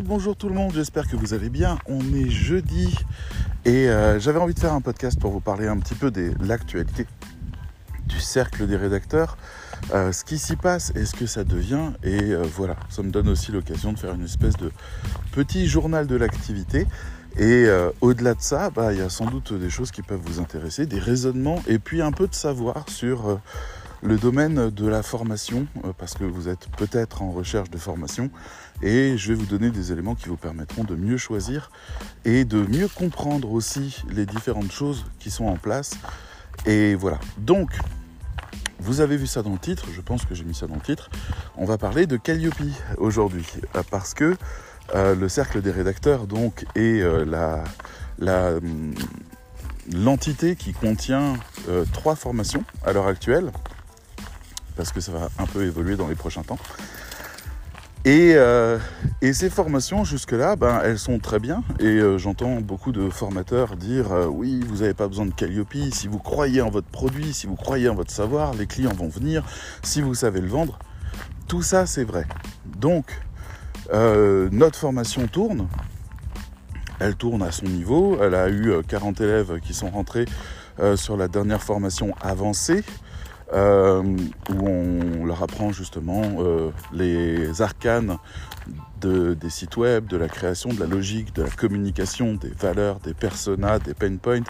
bonjour tout le monde, j'espère que vous allez bien. On est jeudi et euh, j'avais envie de faire un podcast pour vous parler un petit peu de l'actualité du cercle des rédacteurs, euh, ce qui s'y passe et ce que ça devient. Et euh, voilà, ça me donne aussi l'occasion de faire une espèce de petit journal de l'activité. Et au-delà de ça, bah, il y a sans doute des choses qui peuvent vous intéresser, des raisonnements et puis un peu de savoir sur le domaine de la formation, euh, parce que vous êtes peut-être en recherche de formation, et je vais vous donner des éléments qui vous permettront de mieux choisir et de mieux comprendre aussi les différentes choses qui sont en place. Et voilà. Donc, vous avez vu ça dans le titre, je pense que j'ai mis ça dans le titre. On va parler de Calliope aujourd'hui, euh, parce que euh, le cercle des rédacteurs donc est la, hum, l'entité qui contient trois formations à l'heure actuelle parce que ça va un peu évoluer dans les prochains temps. Et, euh, ces formations, jusque-là, ben, elles sont très bien. Et euh, j'entends beaucoup de formateurs dire euh, oui, vous n'avez pas besoin de Calliope. Si vous croyez en votre produit, si vous croyez en votre savoir, les clients vont venir. Si vous savez le vendre, tout ça, c'est vrai. Donc, notre formation tourne. Elle tourne à son niveau. Elle a eu 40 élèves qui sont rentrés sur la dernière formation avancée. Euh, où on leur apprend justement euh, les arcanes des sites web, de la création, de la logique, de la communication, des valeurs, des personas, des pain points,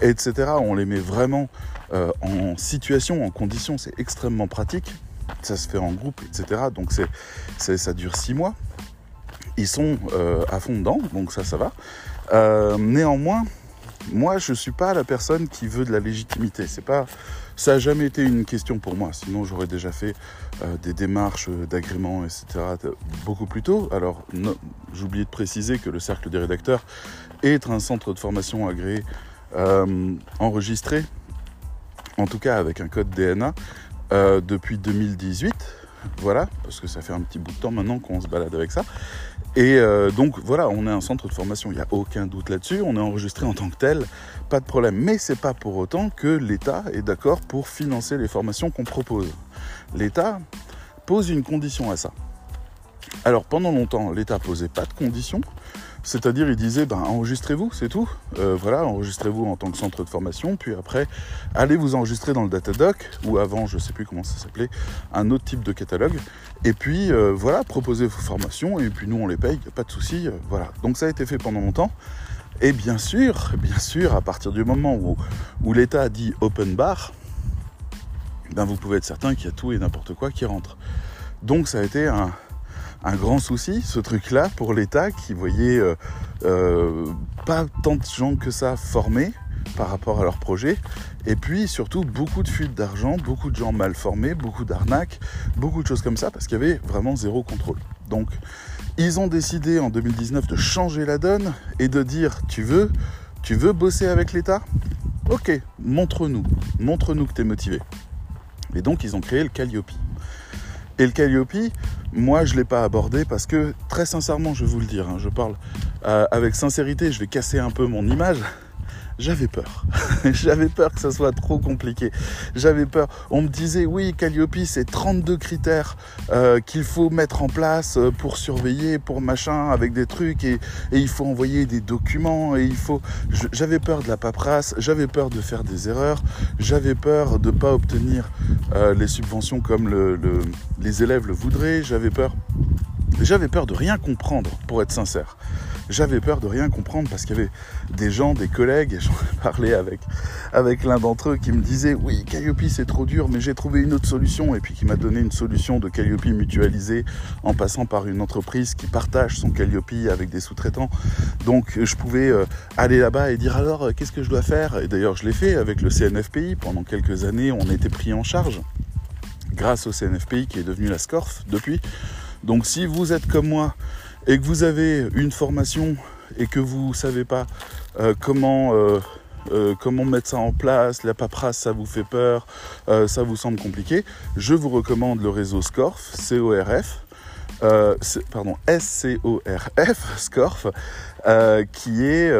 etc. On les met vraiment euh, en situation, en condition. C'est extrêmement pratique. Ça se fait en groupe, etc. Donc c'est, ça dure six mois. Ils sont à fond dedans, donc ça, ça va. néanmoins, moi, je ne suis pas la personne qui veut de la légitimité. C'est pas, ça n'a jamais été une question pour moi. Sinon, j'aurais déjà fait euh, des démarches d'agrément, etc. beaucoup plus tôt. Alors, j'ai oublié de préciser que le Cercle des rédacteurs est un centre de formation agréé euh, enregistré, en tout cas avec un code DNA, euh, depuis 2018. Voilà, parce que ça fait un petit bout de temps maintenant qu'on se balade avec ça. Et euh, donc voilà, on est un centre de formation, il n'y a aucun doute là-dessus, on est enregistré en tant que tel, pas de problème. Mais c'est pas pour autant que l'État est d'accord pour financer les formations qu'on propose. L'État pose une condition à ça. Alors pendant longtemps, l'État posait pas de conditions, c'est-à-dire, il disait, ben, enregistrez-vous, c'est tout. Euh, voilà, enregistrez-vous en tant que centre de formation, puis après, allez vous enregistrer dans le Datadoc, ou avant, je ne sais plus comment ça s'appelait, un autre type de catalogue. Et puis, euh, voilà, proposez vos formations, et puis nous, on les paye, pas de souci. Euh, voilà. Donc ça a été fait pendant longtemps. Et bien sûr, bien sûr, à partir du moment où, où l'État a dit open bar, ben vous pouvez être certain qu'il y a tout et n'importe quoi qui rentre. Donc ça a été un, un grand souci, ce truc-là, pour l'État qui voyait euh, euh, pas tant de gens que ça formés par rapport à leur projet, et puis surtout beaucoup de fuites d'argent, beaucoup de gens mal formés, beaucoup d'arnaques, beaucoup de choses comme ça, parce qu'il y avait vraiment zéro contrôle. Donc ils ont décidé en 2019 de changer la donne et de dire tu veux, tu veux bosser avec l'État? Ok, montre-nous, montre-nous que tu es motivé. Et donc ils ont créé le Calliope. Et le Calliope, moi, je ne l'ai pas abordé parce que, très sincèrement, je vais vous le dire, hein, je parle euh, avec sincérité, je vais casser un peu mon image j'avais peur. j'avais peur que ça soit trop compliqué. J'avais peur. On me disait, oui, Calliope, c'est 32 critères euh, qu'il faut mettre en place euh, pour surveiller, pour machin, avec des trucs, et, il faut envoyer des documents, et il faut... J'avais peur de la paperasse, j'avais peur de faire des erreurs, j'avais peur de ne pas obtenir euh, les subventions comme les élèves le voudraient, j'avais peur... J'avais peur de rien comprendre, pour être sincère j'avais peur de rien comprendre parce qu'il y avait des gens, des collègues, et j'en ai parlé avec, avec l'un d'entre eux qui me disait oui, Calliope c'est trop dur, mais j'ai trouvé une autre solution, et puis qui m'a donné une solution de Calliope mutualisée en passant par une entreprise qui partage son Calliope avec des sous-traitants. Donc je pouvais euh, aller là-bas et dire alors euh, qu'est-ce que je dois faire? Et d'ailleurs je l'ai fait avec le CNFPI. Pendant quelques années, on été pris en charge grâce au CNFPI qui est devenu la SCORF depuis. Donc si vous êtes comme moi et que vous avez une formation et que vous ne savez pas euh, comment, euh, euh, comment mettre ça en place, la paperasse ça vous fait peur, ça vous semble compliqué, je vous recommande le réseau SCORF, C-O-R-F, pardon, S-C-O-R-F, SCORF, qui est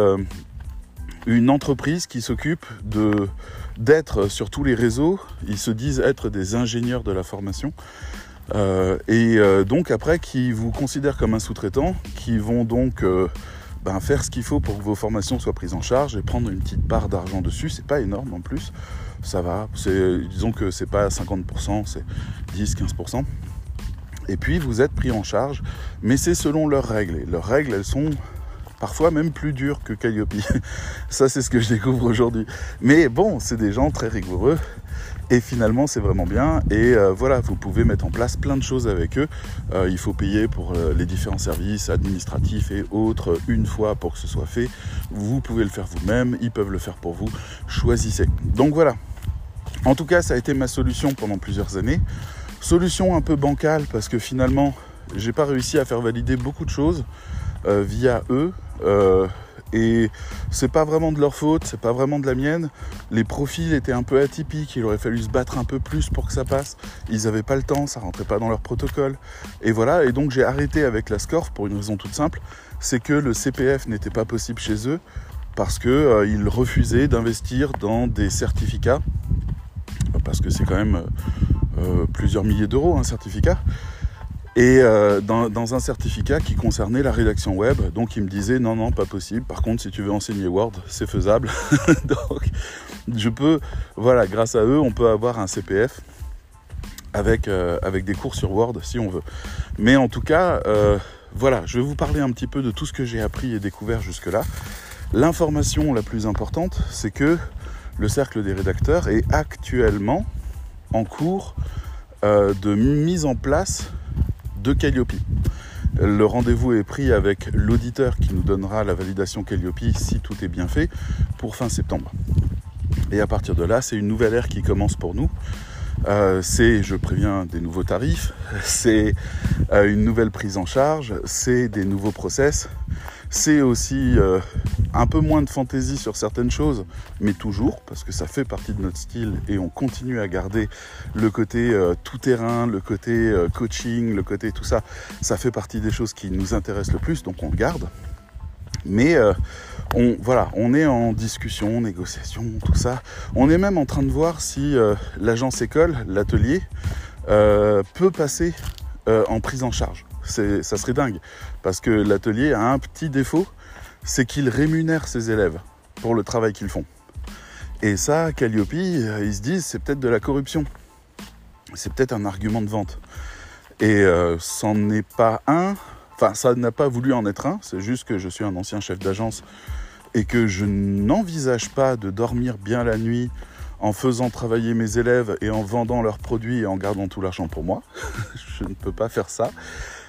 une entreprise qui s'occupe d'être sur tous les réseaux. Ils se disent être des ingénieurs de la formation. et donc après qui vous considèrent comme un sous-traitant, qui vont donc ben, faire ce qu'il faut pour que vos formations soient prises en charge et prendre une petite part d'argent dessus. C'est pas énorme en plus, ça va. Disons que c'est pas 50%, c'est 10-15%. Et puis vous êtes pris en charge, mais c'est selon leurs règles. Et leurs règles, elles sont parfois même plus dures que Calliope. Ça, c'est ce que je découvre aujourd'hui. Mais bon, c'est des gens très rigoureux. Et finalement, c'est vraiment bien. Et euh, voilà, vous pouvez mettre en place plein de choses avec eux. Euh, il faut payer pour euh, les différents services administratifs et autres une fois pour que ce soit fait. Vous pouvez le faire vous-même. Ils peuvent le faire pour vous. Choisissez. Donc voilà. En tout cas, ça a été ma solution pendant plusieurs années. Solution un peu bancale parce que finalement, j'ai pas réussi à faire valider beaucoup de choses via eux. Euh, et c'est pas vraiment de leur faute, c'est pas vraiment de la mienne. Les profils étaient un peu atypiques, il aurait fallu se battre un peu plus pour que ça passe. Ils n'avaient pas le temps, ça rentrait pas dans leur protocole. Et voilà, et donc j'ai arrêté avec la SCORF pour une raison toute simple, c'est que le CPF n'était pas possible chez eux parce qu'ils euh, refusaient d'investir dans des certificats, parce que c'est quand même euh, plusieurs milliers d'euros un certificat. Et euh, dans, un certificat qui concernait la rédaction web, donc il me disait non non pas possible. Par contre si tu veux enseigner Word, c'est faisable. donc je peux, voilà, grâce à eux, on peut avoir un CPF avec, euh, avec des cours sur Word si on veut. Mais en tout cas, voilà, je vais vous parler un petit peu de tout ce que j'ai appris et découvert jusque-là. L'information la plus importante, c'est que le cercle des rédacteurs est actuellement en cours euh, de mise en place Calliope. Le rendez-vous est pris avec l'auditeur qui nous donnera la validation Calliope si tout est bien fait pour fin septembre. Et à partir de là, c'est une nouvelle ère qui commence pour nous. Euh, c'est, je préviens, des nouveaux tarifs, c'est euh, une nouvelle prise en charge, c'est des nouveaux process, c'est aussi euh, un peu moins de fantaisie sur certaines choses, mais toujours, parce que ça fait partie de notre style et on continue à garder le côté tout-terrain, le côté coaching, le côté tout ça. Ça fait partie des choses qui nous intéressent le plus, donc on le garde. Mais on, voilà, on est en discussion, négociation, tout ça. On est même en train de voir si euh, l'agence école, l'atelier, euh, peut passer euh, en prise en charge. Ça serait dingue. Parce que l'atelier a un petit défaut, c'est qu'il rémunère ses élèves pour le travail qu'ils font. Et ça, Calliope, ils se disent, c'est peut-être de la corruption. C'est peut-être un argument de vente. Et c'en est pas un, Enfin, ça n'a pas voulu en être un, c'est juste que je suis un ancien chef d'agence et que je n'envisage pas de dormir bien la nuit en faisant travailler mes élèves et en vendant leurs produits et en gardant tout l'argent pour moi. je ne peux pas faire ça.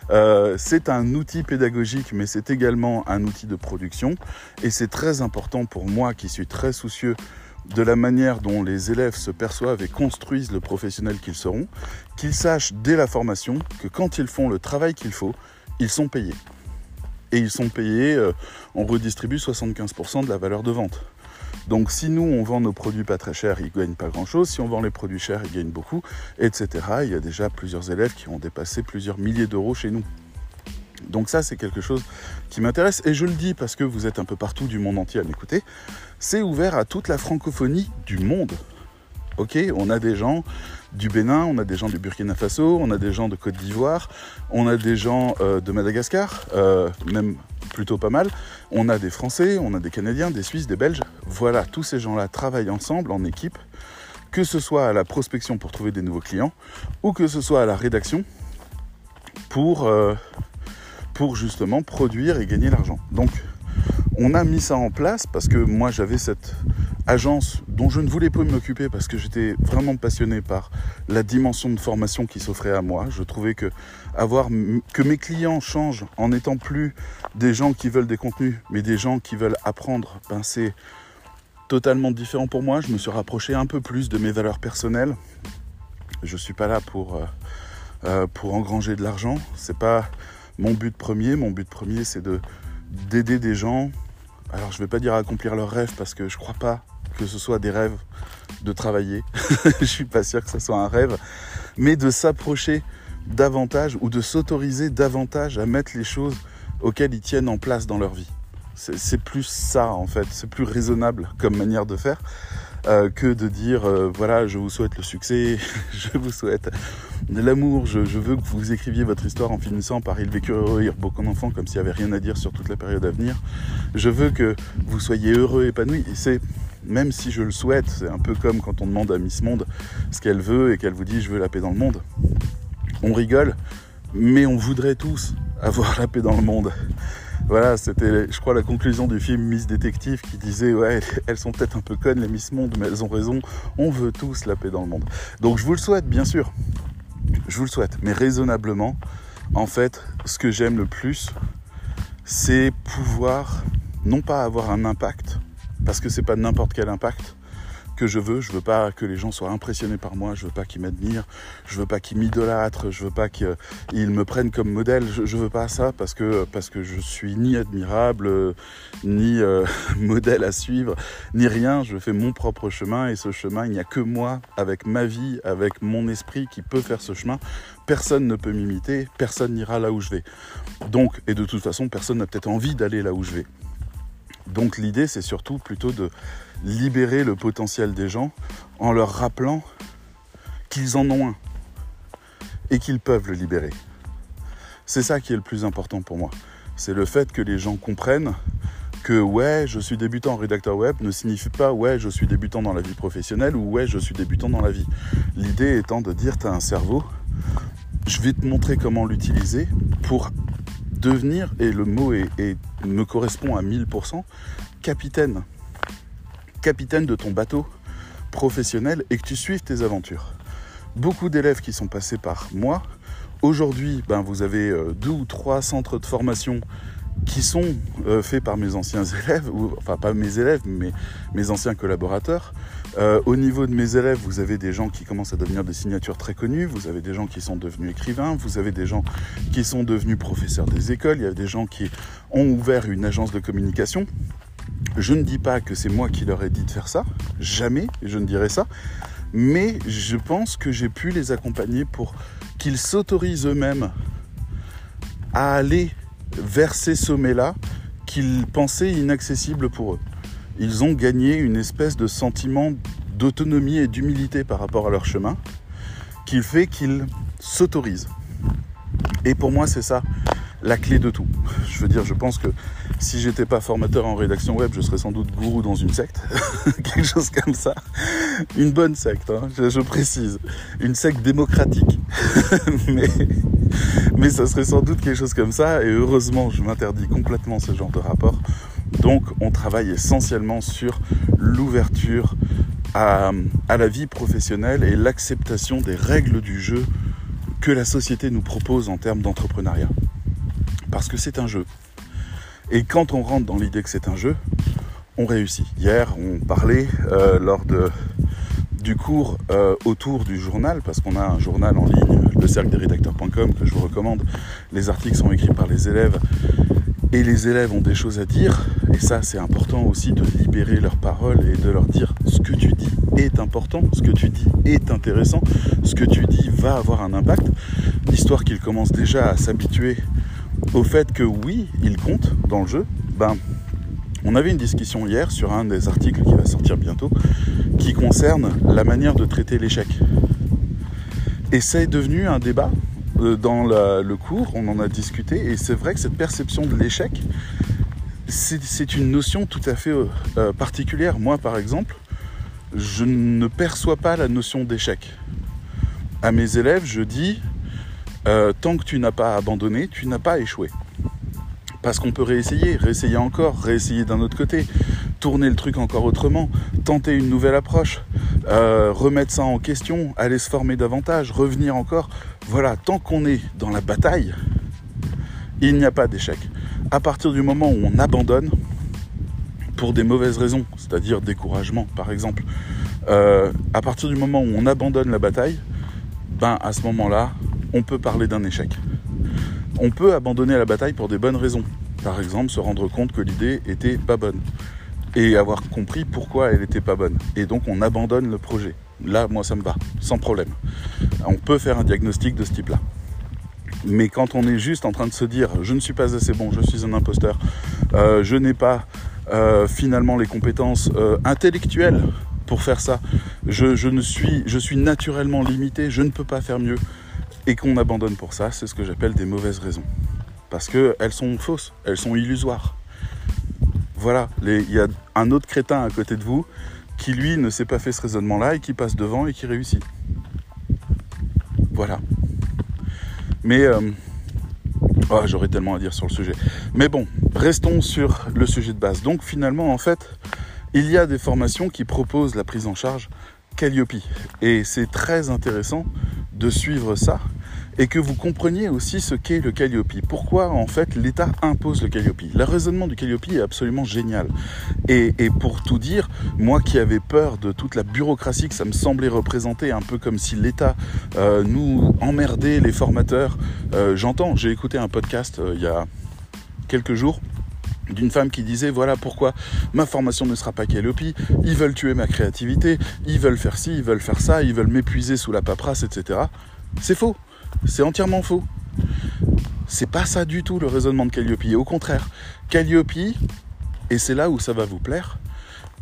Euh, c'est un outil pédagogique, mais c'est également un outil de production. Et c'est très important pour moi qui suis très soucieux de la manière dont les élèves se perçoivent et construisent le professionnel qu'ils seront, qu'ils sachent dès la formation que quand ils font le travail qu'il faut, ils sont payés. Et ils sont payés, euh, on redistribue 75% de la valeur de vente. Donc si nous, on vend nos produits pas très chers, ils ne gagnent pas grand-chose. Si on vend les produits chers, ils gagnent beaucoup, etc. Il y a déjà plusieurs élèves qui ont dépassé plusieurs milliers d'euros chez nous. Donc ça, c'est quelque chose qui m'intéresse. Et je le dis parce que vous êtes un peu partout du monde entier à m'écouter. C'est ouvert à toute la francophonie du monde. Ok, on a des gens du Bénin, on a des gens du Burkina Faso, on a des gens de Côte d'Ivoire, on a des gens euh, de Madagascar, euh, même plutôt pas mal. On a des Français, on a des Canadiens, des Suisses, des Belges. Voilà, tous ces gens-là travaillent ensemble en équipe, que ce soit à la prospection pour trouver des nouveaux clients, ou que ce soit à la rédaction pour, euh, pour justement produire et gagner l'argent. Donc, on a mis ça en place parce que moi j'avais cette agence dont je ne voulais pas m'occuper parce que j'étais vraiment passionné par la dimension de formation qui s'offrait à moi. Je trouvais que avoir que mes clients changent en n'étant plus des gens qui veulent des contenus, mais des gens qui veulent apprendre, ben c'est totalement différent pour moi. Je me suis rapproché un peu plus de mes valeurs personnelles. Je suis pas là pour euh, euh, pour engranger de l'argent. C'est pas mon but premier. Mon but premier, c'est de d'aider des gens. Alors je vais pas dire accomplir leurs rêves parce que je crois pas que ce soit des rêves de travailler. je suis pas sûr que ce soit un rêve, mais de s'approcher davantage ou de s'autoriser davantage à mettre les choses auxquelles ils tiennent en place dans leur vie. C'est plus ça en fait, c'est plus raisonnable comme manière de faire. euh, que de dire euh, voilà, je vous souhaite le succès, je vous souhaite de l'amour, je, veux que vous écriviez votre histoire en finissant par il vécu heureux, il beau comme enfant, comme s'il n'y avait rien à dire sur toute la période à venir. Je veux que vous soyez heureux, épanoui. Et c'est même si je le souhaite, c'est un peu comme quand on demande à Miss Monde ce qu'elle veut et qu'elle vous dit je veux la paix dans le monde. On rigole, mais on voudrait tous avoir la paix dans le monde. Voilà, c'était, je crois, la conclusion du film Miss Détective qui disait Ouais, elles sont peut-être un peu connes, les Miss Monde, mais elles ont raison. On veut tous la paix dans le monde. Donc je vous le souhaite, bien sûr. Je vous le souhaite. Mais raisonnablement, en fait, ce que j'aime le plus, c'est pouvoir, non pas avoir un impact, parce que c'est pas n'importe quel impact, que je veux. Je veux pas que les gens soient impressionnés par moi. Je veux pas qu'ils m'admirent. Je veux pas qu'ils m'idolâtrent. Je veux pas qu'ils me prennent comme modèle. Je, je, veux pas ça parce que parce que je suis ni admirable, ni euh, modèle à suivre, ni rien. Je fais mon propre chemin et ce chemin, il n'y a que moi, avec ma vie, avec mon esprit, qui peut faire ce chemin. Personne ne peut m'imiter. Personne n'ira là où je vais. Donc, et de toute façon, personne n'a peut-être envie d'aller là où je vais. Donc l'idée, c'est surtout plutôt de libérer le potentiel des gens en leur rappelant qu'ils en ont un et qu'ils peuvent le libérer. C'est ça qui est le plus important pour moi. C'est le fait que les gens comprennent que ouais, je suis débutant en rédacteur web ne signifie pas ouais, je suis débutant dans la vie professionnelle ou ouais, je suis débutant dans la vie. L'idée étant de dire tu as un cerveau, je vais te montrer comment l'utiliser pour devenir, et le mot me correspond à 1000%, capitaine capitaine de ton bateau professionnel et que tu suives tes aventures. Beaucoup d'élèves qui sont passés par moi, aujourd'hui, ben, vous avez euh, deux ou trois centres de formation qui sont euh, faits par mes anciens élèves, enfin pas mes élèves, mais mes anciens collaborateurs. Euh, au niveau de mes élèves, vous avez des gens qui commencent à devenir des signatures très connues, vous avez des gens qui sont devenus écrivains, vous avez des gens qui sont devenus professeurs des écoles, il y a des gens qui ont ouvert une agence de communication. Je ne dis pas que c'est moi qui leur ai dit de faire ça, jamais je ne dirai ça, mais je pense que j'ai pu les accompagner pour qu'ils s'autorisent eux-mêmes à aller vers ces sommets-là qu'ils pensaient inaccessibles pour eux. Ils ont gagné une espèce de sentiment d'autonomie et d'humilité par rapport à leur chemin qui fait qu'ils s'autorisent. Et pour moi, c'est ça la clé de tout. Je veux dire, je pense que si j'étais pas formateur en rédaction web, je serais sans doute gourou dans une secte, quelque chose comme ça. Une bonne secte, hein, je, précise, une secte démocratique. mais, mais ça serait sans doute quelque chose comme ça, et heureusement, je m'interdis complètement ce genre de rapport. Donc, on travaille essentiellement sur l'ouverture à, la vie professionnelle et l'acceptation des règles du jeu que la société nous propose en termes d'entrepreneuriat. Parce que c'est un jeu. Et quand on rentre dans l'idée que c'est un jeu, on réussit. Hier, on parlait euh, lors de, du cours euh, autour du journal, parce qu'on a un journal en ligne, le cercle des rédacteurs.com, que je vous recommande. Les articles sont écrits par les élèves et les élèves ont des choses à dire. Et ça, c'est important aussi de libérer leurs paroles et de leur dire ce que tu dis est important, ce que tu dis est intéressant, ce que tu dis va avoir un impact, histoire qu'ils commencent déjà à s'habituer au fait que oui, il compte dans le jeu, ben, on avait une discussion hier sur un des articles qui va sortir bientôt, qui concerne la manière de traiter l'échec. Et ça est devenu un débat euh, dans le cours, on en a discuté, et c'est vrai que cette perception de l'échec, c'est une notion tout à fait euh, euh, particulière. Moi, par exemple, je ne perçois pas la notion d'échec. À mes élèves, je dis, tant que tu n'as pas abandonné, tu n'as pas échoué. Parce qu'on peut réessayer, réessayer encore, réessayer d'un autre côté, tourner le truc encore autrement, tenter une nouvelle approche, euh, remettre ça en question, aller se former davantage, revenir encore. Voilà, tant qu'on est dans la bataille, il n'y a pas d'échec. À partir du moment où on abandonne, pour des mauvaises raisons, c'est-à-dire découragement par exemple, euh, à partir du moment où on abandonne la bataille, ben à ce moment-là, on peut parler d'un échec. On peut abandonner la bataille pour des bonnes raisons. Par exemple, se rendre compte que l'idée était pas bonne et avoir compris pourquoi elle était pas bonne. Et donc on abandonne le projet. Là, moi, ça me va, sans problème. On peut faire un diagnostic de ce type-là. Mais quand on est juste en train de se dire je ne suis pas assez bon, je suis un imposteur, euh, je n'ai pas euh, finalement les compétences euh, intellectuelles pour faire ça. Je suis naturellement limité, je ne peux pas faire mieux. Et qu'on abandonne pour ça, c'est ce que j'appelle des mauvaises raisons. Parce qu'elles sont fausses, elles sont illusoires. Voilà, il y a un autre crétin à côté de vous qui lui ne s'est pas fait ce raisonnement-là et qui passe devant et qui réussit. Voilà. Mais euh, oh, j'aurais tellement à dire sur le sujet. Mais bon, restons sur le sujet de base. Donc finalement, en fait, il y a des formations qui proposent la prise en charge Calliope. Et c'est très intéressant de suivre ça et que vous compreniez aussi ce qu'est le Calliope. Pourquoi en fait l'État impose le Calliope? Le raisonnement du Calliope est absolument génial. Et, pour tout dire, moi qui avais peur de toute la bureaucratie que ça me semblait représenter, un peu comme si l'État euh, nous emmerdait les formateurs, euh, j'entends, j'ai écouté un podcast euh, il y a quelques jours d'une femme qui disait voilà pourquoi ma formation ne sera pas Calliope, ils veulent tuer ma créativité, ils veulent faire ci, ils veulent faire ça, ils veulent m'épuiser sous la paperasse, etc. C'est faux. C'est entièrement faux. C'est pas ça du tout le raisonnement de Calliope. Au contraire, Calliope, et c'est là où ça va vous plaire,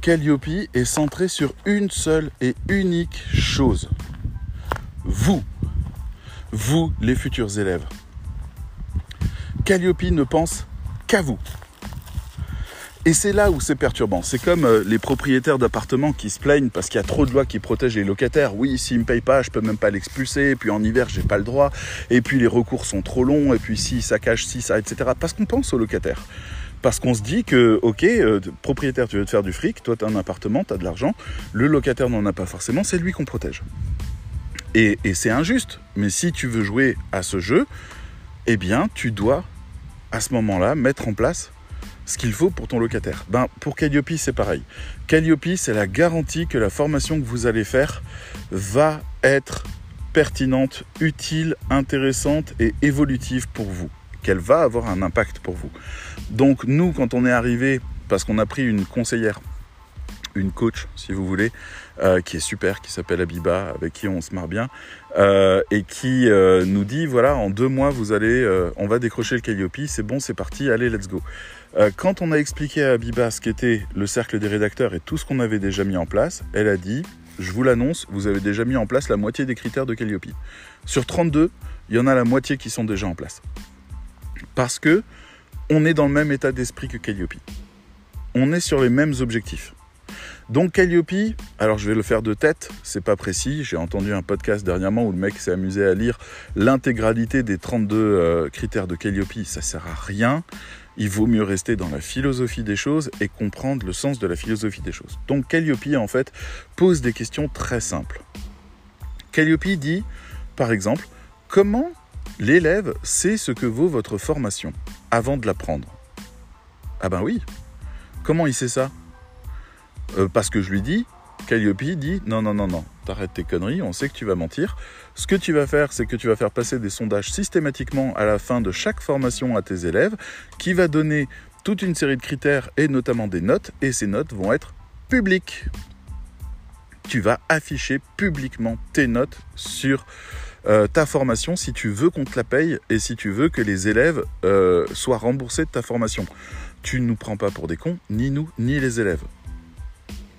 Calliope est centré sur une seule et unique chose. Vous. Vous, les futurs élèves. Calliope ne pense qu'à vous. Et c'est là où c'est perturbant. C'est comme euh, les propriétaires d'appartements qui se plaignent parce qu'il y a trop de lois qui protègent les locataires. Oui, s'ils me payent pas, je peux même pas l'expulser. Et puis en hiver, j'ai pas le droit. Et puis les recours sont trop longs. Et puis si ça cache si ça, etc. Parce qu'on pense aux locataires. Parce qu'on se dit que, ok, euh, propriétaire, tu veux te faire du fric, toi tu as un appartement, tu as de l'argent, le locataire n'en a pas forcément, c'est lui qu'on protège. Et c'est injuste. Mais si tu veux jouer à ce jeu, eh bien, tu dois, à ce moment-là, mettre en place ce qu'il faut pour ton locataire. Ben, pour Calliope, c'est pareil. Calliope, c'est la garantie que la formation que vous allez faire va être pertinente, utile, intéressante et évolutive pour vous. Qu'elle va avoir un impact pour vous. Donc nous, quand on est arrivé, parce qu'on a pris une conseillère, une coach, si vous voulez, euh, qui est super, qui s'appelle Abiba, avec qui on se marre bien, euh, et qui euh, nous dit voilà, en deux mois, on va décrocher le Calliope, c'est bon, c'est parti, allez, let's go. Euh, quand on a expliqué à Abiba ce qu'était le cercle des rédacteurs et tout ce qu'on avait déjà mis en place, elle a dit Je vous l'annonce, vous avez déjà mis en place la moitié des critères de Calliope. Sur 32, il y en a la moitié qui sont déjà en place. Parce que on est dans le même état d'esprit que Calliope. On est sur les mêmes objectifs. Donc Calliope, alors je vais le faire de tête, c'est pas précis. J'ai entendu un podcast dernièrement où le mec s'est amusé à lire l'intégralité des 32 euh, critères de Calliope. Ça sert à rien il vaut mieux rester dans la philosophie des choses et comprendre le sens de la philosophie des choses. Donc Calliope, en fait, pose des questions très simples. Calliope dit, par exemple, comment l'élève sait ce que vaut votre formation avant de l'apprendre? Ah ben oui. Comment il sait ça? Euh, Parce que je lui dis, Calliope dit non, non, non, non, t'arrêtes tes conneries, on sait que tu vas mentir. Ce que tu vas faire, c'est que tu vas faire passer des sondages systématiquement à la fin de chaque formation à tes élèves, qui va donner toute une série de critères et notamment des notes, et ces notes vont être publiques. Tu vas afficher publiquement tes notes sur euh, ta formation si tu veux qu'on te la paye et si tu veux que les élèves euh, soient remboursés de ta formation. Tu ne nous prends pas pour des cons, ni nous, ni les élèves.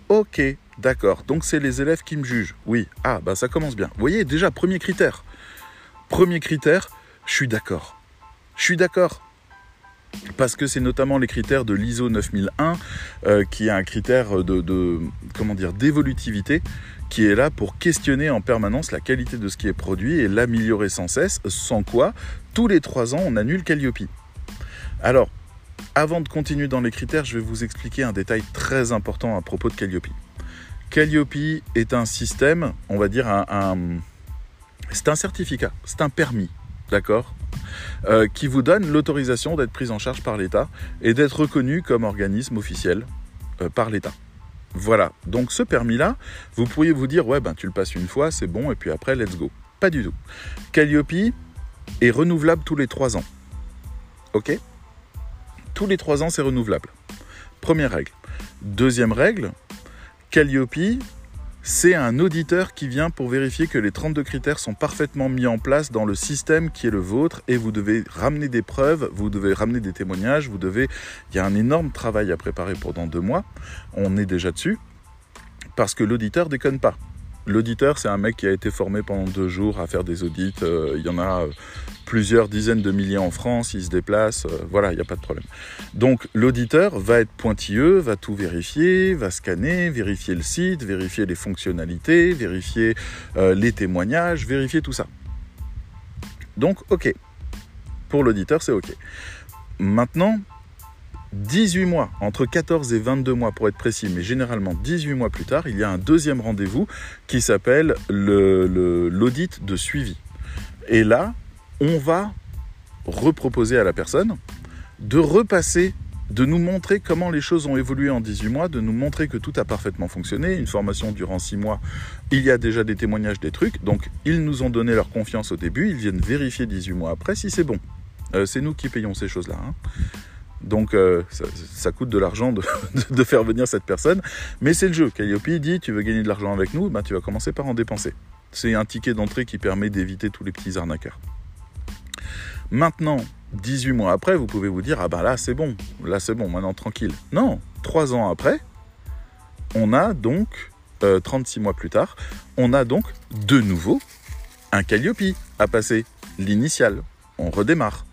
Ok, d'accord. Donc c'est les élèves qui me jugent. Oui. Ah, bah ça commence bien. Vous voyez, déjà, premier critère. Premier critère, je suis d'accord. Je suis d'accord. Parce que c'est notamment les critères de l'ISO 9001, euh, qui est un critère de, comment dire d'évolutivité, qui est là pour questionner en permanence la qualité de ce qui est produit et l'améliorer sans cesse, sans quoi, tous les trois ans, on annule Calliope. Alors, avant de continuer dans les critères, je vais vous expliquer un détail très important à propos de Calliope. Calliope est un système, on va dire un, c'est un certificat, c'est un permis, d'accord, euh, qui vous donne l'autorisation d'être pris en charge par l'État et d'être reconnu comme organisme officiel euh, par l'État. Voilà, donc ce permis-là, vous pourriez vous dire, ouais, ben tu le passes une fois, c'est bon, et puis après, let's go. Pas du tout. Calliope est renouvelable tous les trois ans. Ok? Tous les trois ans, c'est renouvelable. Première règle. Deuxième règle, Calliope, c'est un auditeur qui vient pour vérifier que les 32 critères sont parfaitement mis en place dans le système qui est le vôtre et vous devez ramener des preuves, vous devez ramener des témoignages, vous devez... Il y a un énorme travail à préparer pendant deux mois, on est déjà dessus, Parce que l'auditeur déconne pas. L'auditeur, c'est un mec qui a été formé pendant deux jours à faire des audits. Euh, il y en a euh, plusieurs dizaines de milliers en France, il se déplace, euh, voilà, il n'y a pas de problème. Donc l'auditeur va être pointilleux, va tout vérifier, va scanner, vérifier le site, vérifier les fonctionnalités, vérifier les témoignages, vérifier tout ça. Donc ok, pour l'auditeur c'est ok. Maintenant, 18 mois, entre 14 et 22 mois pour être précis, mais généralement 18 mois plus tard, il y a un deuxième rendez-vous qui s'appelle l'audit de suivi. Et là, on va reproposer à la personne de repasser, de nous montrer comment les choses ont évolué en 18 mois, de nous montrer que tout a parfaitement fonctionné. Une formation durant 6 mois, il y a déjà des témoignages, des trucs. Donc, ils nous ont donné leur confiance au début, ils viennent vérifier 18 mois après si c'est bon. Euh, c'est nous qui payons ces choses-là. Hein. Donc euh, ça, coûte de l'argent de, faire venir cette personne. Mais c'est le jeu. Calliope dit, tu veux gagner de l'argent avec nous, bah, tu vas commencer par en dépenser. C'est un ticket d'entrée qui permet d'éviter tous les petits arnaqueurs. Maintenant, 18 mois après, vous pouvez vous dire, ah ben là c'est bon, là c'est bon, maintenant tranquille. Non, 3 ans après, on a donc, 36 euh, mois plus tard, on a donc de nouveau un Calliope à passer, l'initial. On redémarre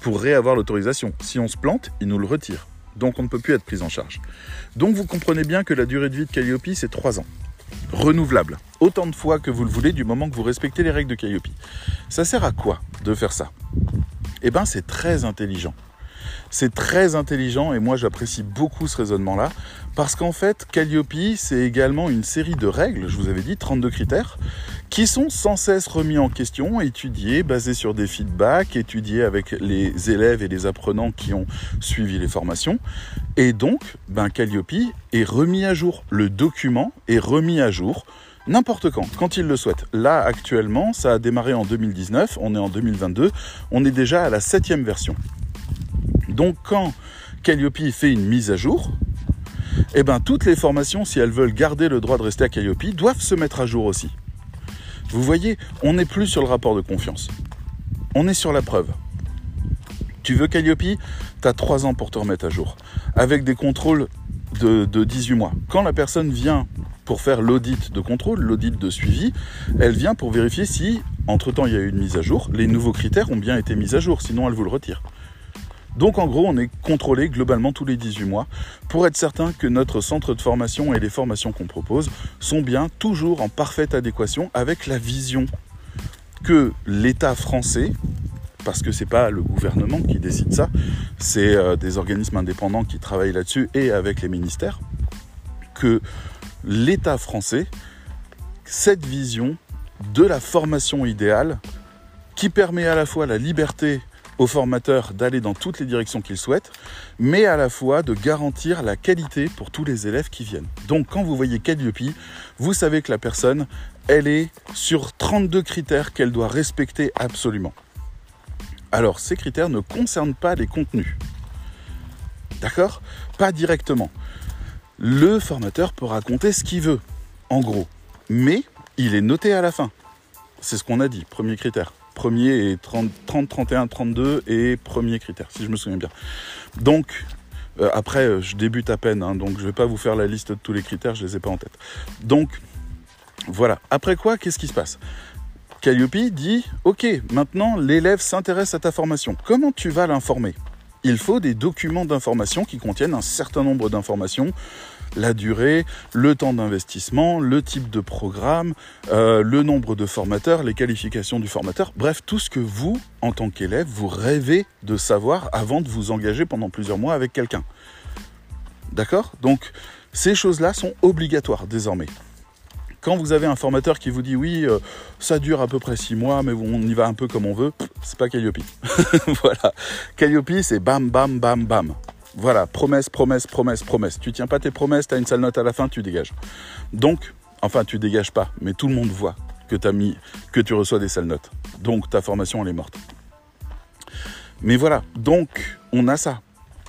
pour réavoir l'autorisation. Si on se plante, il nous le retire. Donc on ne peut plus être pris en charge. Donc vous comprenez bien que la durée de vie de Calliope, c'est 3 ans. Renouvelable. Autant de fois que vous le voulez du moment que vous respectez les règles de Calliope. Ça sert à quoi de faire ça? Eh bien c'est très intelligent. C'est très intelligent et moi j'apprécie beaucoup ce raisonnement-là parce qu'en fait Calliope c'est également une série de règles, je vous avais dit 32 critères, qui sont sans cesse remis en question, étudiés, basés sur des feedbacks, étudiés avec les élèves et les apprenants qui ont suivi les formations. Et donc, ben, Calliope est remis à jour. Le document est remis à jour n'importe quand, quand il le souhaite. Là, actuellement, ça a démarré en 2019, on est en 2022, on est déjà à la septième version. Donc quand Calliope fait une mise à jour, eh ben, toutes les formations, si elles veulent garder le droit de rester à Calliope, doivent se mettre à jour aussi. Vous voyez, on n'est plus sur le rapport de confiance. On est sur la preuve. Tu veux Calliope? Tu as 3 ans pour te remettre à jour. Avec des contrôles de, de 18 mois. Quand la personne vient pour faire l'audit de contrôle, l'audit de suivi, elle vient pour vérifier si, entre-temps, il y a eu une mise à jour, les nouveaux critères ont bien été mis à jour, sinon elle vous le retire. Donc en gros, on est contrôlé globalement tous les 18 mois pour être certain que notre centre de formation et les formations qu'on propose sont bien toujours en parfaite adéquation avec la vision que l'État français, parce que c'est pas le gouvernement qui décide ça, c'est euh, des organismes indépendants qui travaillent là-dessus et avec les ministères, que l'État français, cette vision de la formation idéale qui permet à la fois la liberté aux formateurs d'aller dans toutes les directions qu'ils souhaitent, mais à la fois de garantir la qualité pour tous les élèves qui viennent. Donc quand vous voyez Calliope, vous savez que la personne, elle est sur 32 critères qu'elle doit respecter absolument. Alors ces critères ne concernent pas les contenus. D'accord? Pas directement. Le formateur peut raconter ce qu'il veut, en gros. Mais il est noté à la fin. C'est ce qu'on a dit, premier critère premier et 30, 31, 32 et premier critère, si je me souviens bien. Donc, euh, après, euh, je débute à peine, hein, donc je ne vais pas vous faire la liste de tous les critères, je ne les ai pas en tête. Donc, voilà. Après quoi, qu'est-ce qui se passe? Calliope dit, ok, maintenant l'élève s'intéresse à ta formation. Comment tu vas l'informer? Il faut des documents d'information qui contiennent un certain nombre d'informations la durée, le temps d'investissement, le type de programme, euh, le nombre de formateurs, les qualifications du formateur, bref, tout ce que vous, en tant qu'élève, vous rêvez de savoir avant de vous engager pendant plusieurs mois avec quelqu'un. D'accord? Donc, ces choses-là sont obligatoires désormais. Quand vous avez un formateur qui vous dit oui, euh, ça dure à peu près six mois, mais on y va un peu comme on veut, c'est pas Calliope. voilà. Calliope, c'est bam, bam, bam, bam. Voilà, promesse, promesse, promesse, promesse. Tu tiens pas tes promesses, tu as une sale note à la fin, tu dégages. Donc, enfin, tu dégages pas, mais tout le monde voit que, as mis, que tu reçois des sales notes. Donc, ta formation, elle est morte. Mais voilà, donc, on a ça.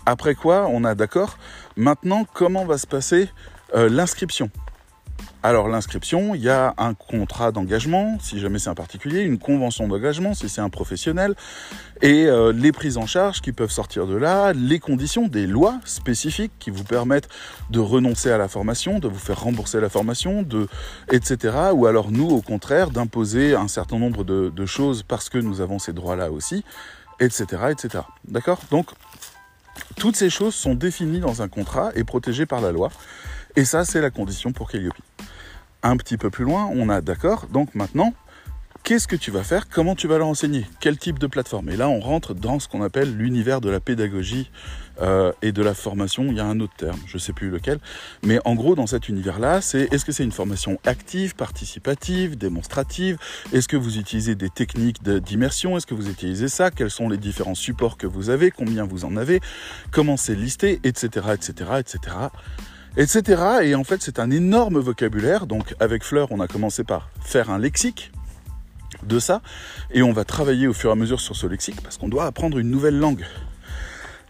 Après quoi, on a d'accord. Maintenant, comment va se passer euh, l'inscription? Alors l'inscription, il y a un contrat d'engagement, si jamais c'est un particulier, une convention d'engagement, si c'est un professionnel, et euh, les prises en charge qui peuvent sortir de là, les conditions, des lois spécifiques qui vous permettent de renoncer à la formation, de vous faire rembourser la formation, de, etc. Ou alors nous, au contraire, d'imposer un certain nombre de, de choses parce que nous avons ces droits-là aussi, etc. etc. D'accord? Donc, toutes ces choses sont définies dans un contrat et protégées par la loi. Et ça, c'est la condition pour Calliope un petit peu plus loin, on a d'accord, donc maintenant, qu'est-ce que tu vas faire? Comment tu vas leur enseigner? Quel type de plateforme? Et là, on rentre dans ce qu'on appelle l'univers de la pédagogie euh, et de la formation. Il y a un autre terme, je ne sais plus lequel. Mais en gros, dans cet univers-là, c'est est-ce que c'est une formation active, participative, démonstrative? Est-ce que vous utilisez des techniques d'immersion? Est-ce que vous utilisez ça? Quels sont les différents supports que vous avez? Combien vous en avez? Comment c'est listé? Etc. Etc. Etc etc. Et en fait, c'est un énorme vocabulaire. Donc, avec Fleur, on a commencé par faire un lexique de ça, et on va travailler au fur et à mesure sur ce lexique parce qu'on doit apprendre une nouvelle langue.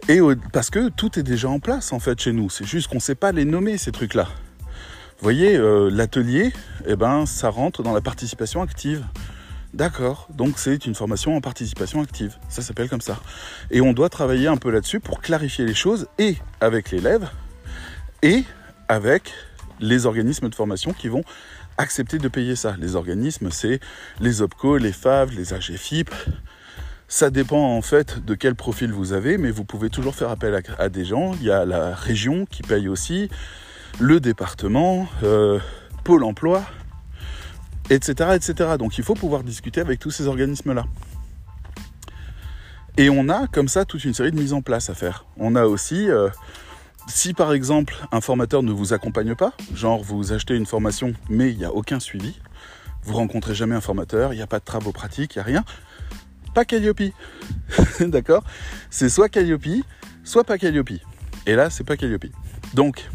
Et parce que tout est déjà en place en fait chez nous. C'est juste qu'on ne sait pas les nommer ces trucs-là. Vous voyez, euh, l'atelier, eh ben, ça rentre dans la participation active. D'accord, donc c'est une formation en participation active. Ça s'appelle comme ça. Et on doit travailler un peu là-dessus pour clarifier les choses et avec l'élève, et avec les organismes de formation qui vont accepter de payer ça. Les organismes, c'est les OPCO, les FAV, les AGFIP. Ça dépend en fait de quel profil vous avez, mais vous pouvez toujours faire appel à, des gens. Il y a la région qui paye aussi, le département, euh, Pôle emploi, etc., etc. Donc il faut pouvoir discuter avec tous ces organismes-là. Et on a comme ça toute une série de mises en place à faire. On a aussi euh, si par exemple un formateur ne vous accompagne pas, genre vous achetez une formation mais il n'y a aucun suivi, vous rencontrez jamais un formateur, il n'y a pas de travaux pratiques, il n'y a rien, pas Calliope. D'accord? C'est soit Calliope, soit pas Calliope. Et là, c'est pas Calliope. Donc,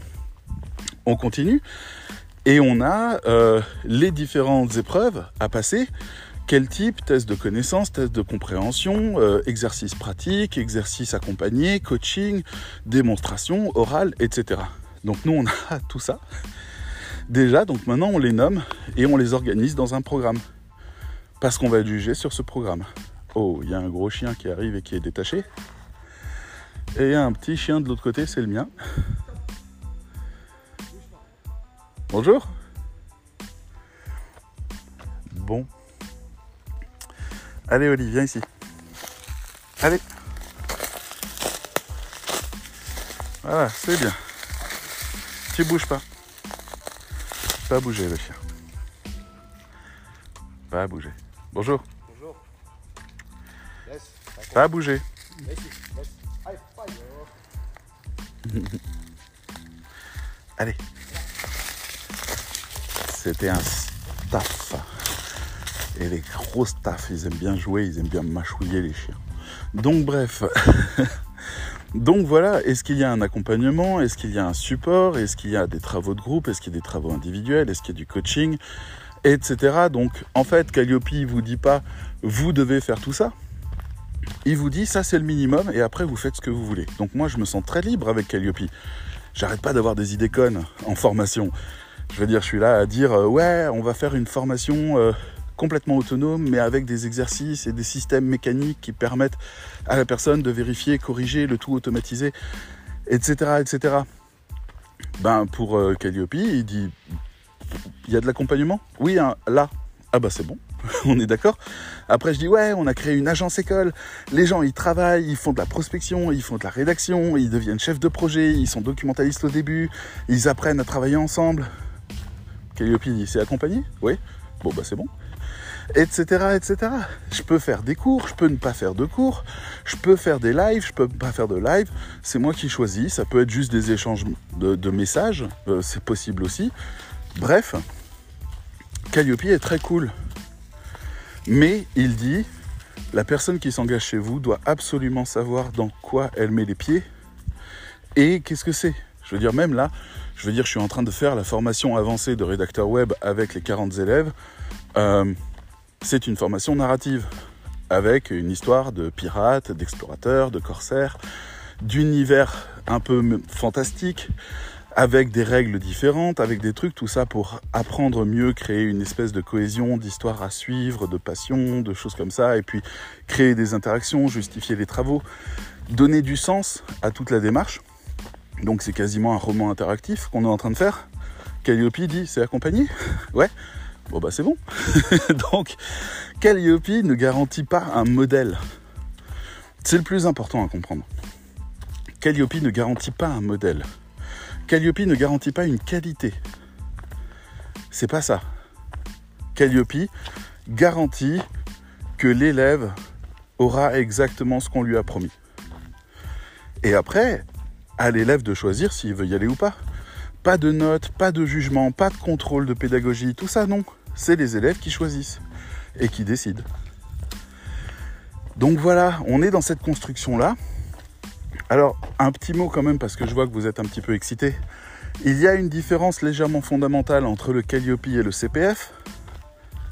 on continue et on a euh, les différentes épreuves à passer quel type Test de connaissance, test de compréhension, euh, exercice pratique, exercice accompagné, coaching, démonstration, oral, etc. Donc nous, on a tout ça. Déjà, donc maintenant, on les nomme et on les organise dans un programme. Parce qu'on va juger sur ce programme. Oh, il y a un gros chien qui arrive et qui est détaché. Et un petit chien de l'autre côté, c'est le mien. Bonjour. Bon, Allez Oli, viens ici. Allez. Voilà, c'est bien. Tu bouges pas. Pas bouger le chien. Pas bouger. Bonjour. Bonjour. Pas bouger. Allez. C'était un staff. Et les gros staff, ils aiment bien jouer, ils aiment bien mâchouiller les chiens. Donc bref. Donc voilà, est-ce qu'il y a un accompagnement? Est-ce qu'il y a un support? Est-ce qu'il y a des travaux de groupe? Est-ce qu'il y a des travaux individuels? Est-ce qu'il y a du coaching? Etc. Donc en fait, Calliope ne vous dit pas vous devez faire tout ça. Il vous dit ça c'est le minimum et après vous faites ce que vous voulez. Donc moi je me sens très libre avec Calliope. J'arrête pas d'avoir des idées connes en formation. Je veux dire, je suis là à dire euh, ouais, on va faire une formation euh, complètement autonome, mais avec des exercices et des systèmes mécaniques qui permettent à la personne de vérifier, corriger, le tout automatisé, etc. etc. Ben, pour euh, Calliope, il dit il y a de l'accompagnement? Oui, hein, là. Ah bah c'est bon, on est d'accord. Après je dis ouais, on a créé une agence école. Les gens ils travaillent, ils font de la prospection, ils font de la rédaction, ils deviennent chefs de projet, ils sont documentalistes au début, ils apprennent à travailler ensemble. Calliope dit c'est accompagné? Oui. Bon bah c'est bon etc., etc. Je peux faire des cours, je peux ne pas faire de cours, je peux faire des lives, je peux pas faire de live. C'est moi qui choisis. Ça peut être juste des échanges de, messages, euh, c'est possible aussi. Bref, Calliope est très cool. Mais il dit, la personne qui s'engage chez vous doit absolument savoir dans quoi elle met les pieds et qu'est-ce que c'est. Je veux dire, même là, je veux dire, je suis en train de faire la formation avancée de rédacteur web avec les 40 élèves. Euh, c'est une formation narrative avec une histoire de pirates, d'explorateurs, de corsaires, d'univers un peu fantastique, avec des règles différentes, avec des trucs, tout ça pour apprendre mieux, créer une espèce de cohésion, d'histoire à suivre, de passion, de choses comme ça, et puis créer des interactions, justifier les travaux, donner du sens à toute la démarche. Donc c'est quasiment un roman interactif qu'on est en train de faire. Calliope dit c'est accompagné? Ouais. Bon bah c'est bon. Donc Calliope ne garantit pas un modèle. C'est le plus important à comprendre. Calliope ne garantit pas un modèle. Calliope ne garantit pas une qualité. C'est pas ça. Calliope garantit que l'élève aura exactement ce qu'on lui a promis. Et après, à l'élève de choisir s'il veut y aller ou pas. Pas de notes, pas de jugement, pas de contrôle de pédagogie, tout ça non. C'est les élèves qui choisissent et qui décident. Donc voilà, on est dans cette construction-là. Alors, un petit mot quand même, parce que je vois que vous êtes un petit peu excité. Il y a une différence légèrement fondamentale entre le Calliope et le CPF.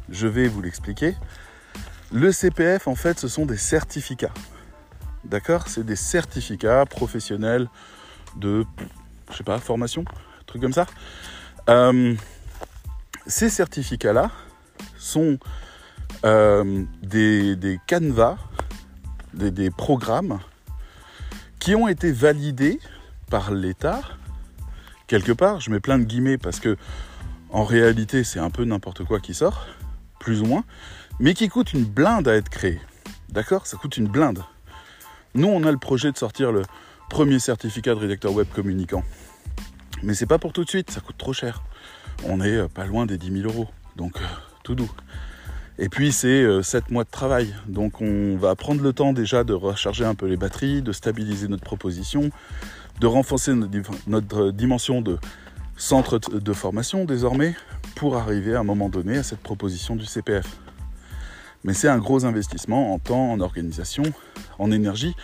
Je vais vous l'expliquer. Le CPF, en fait, ce sont des certificats. D'accord? C'est des certificats professionnels de, je sais pas, formation, truc comme ça? Euh, ces certificats-là sont euh, des, des, canevas, des, programmes qui ont été validés par l'État, quelque part, je mets plein de guillemets parce que en réalité c'est un peu n'importe quoi qui sort, plus ou moins, mais qui coûte une blinde à être créé. D'accord? Ça coûte une blinde. Nous, on a le projet de sortir le premier certificat de rédacteur web communicant. Mais c'est pas pour tout de suite, ça coûte trop cher. On est euh, pas loin des 10 000 euros, donc euh, tout doux. Et puis c'est 7 euh, mois de travail. Donc on va prendre le temps déjà de recharger un peu les batteries, de stabiliser notre proposition, de renforcer notre dimension de centre de formation désormais pour arriver à un moment donné à cette proposition du CPF. Mais c'est un gros investissement en temps, en organisation, en énergie,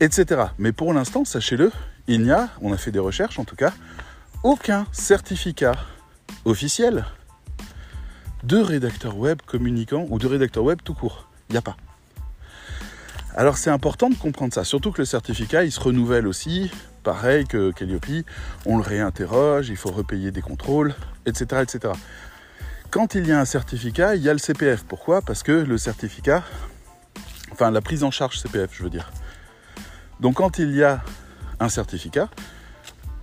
etc. Mais pour l'instant, sachez-le, il n'y a, on a fait des recherches en tout cas, aucun certificat officiel de rédacteur web communicant ou de rédacteur web tout court. Il n'y a pas. Alors c'est important de comprendre ça, surtout que le certificat, il se renouvelle aussi, pareil que Calliope, on le réinterroge, il faut repayer des contrôles, etc., etc. Quand il y a un certificat, il y a le CPF. Pourquoi? Parce que le certificat, enfin la prise en charge CPF, je veux dire. Donc quand il y a un certificat,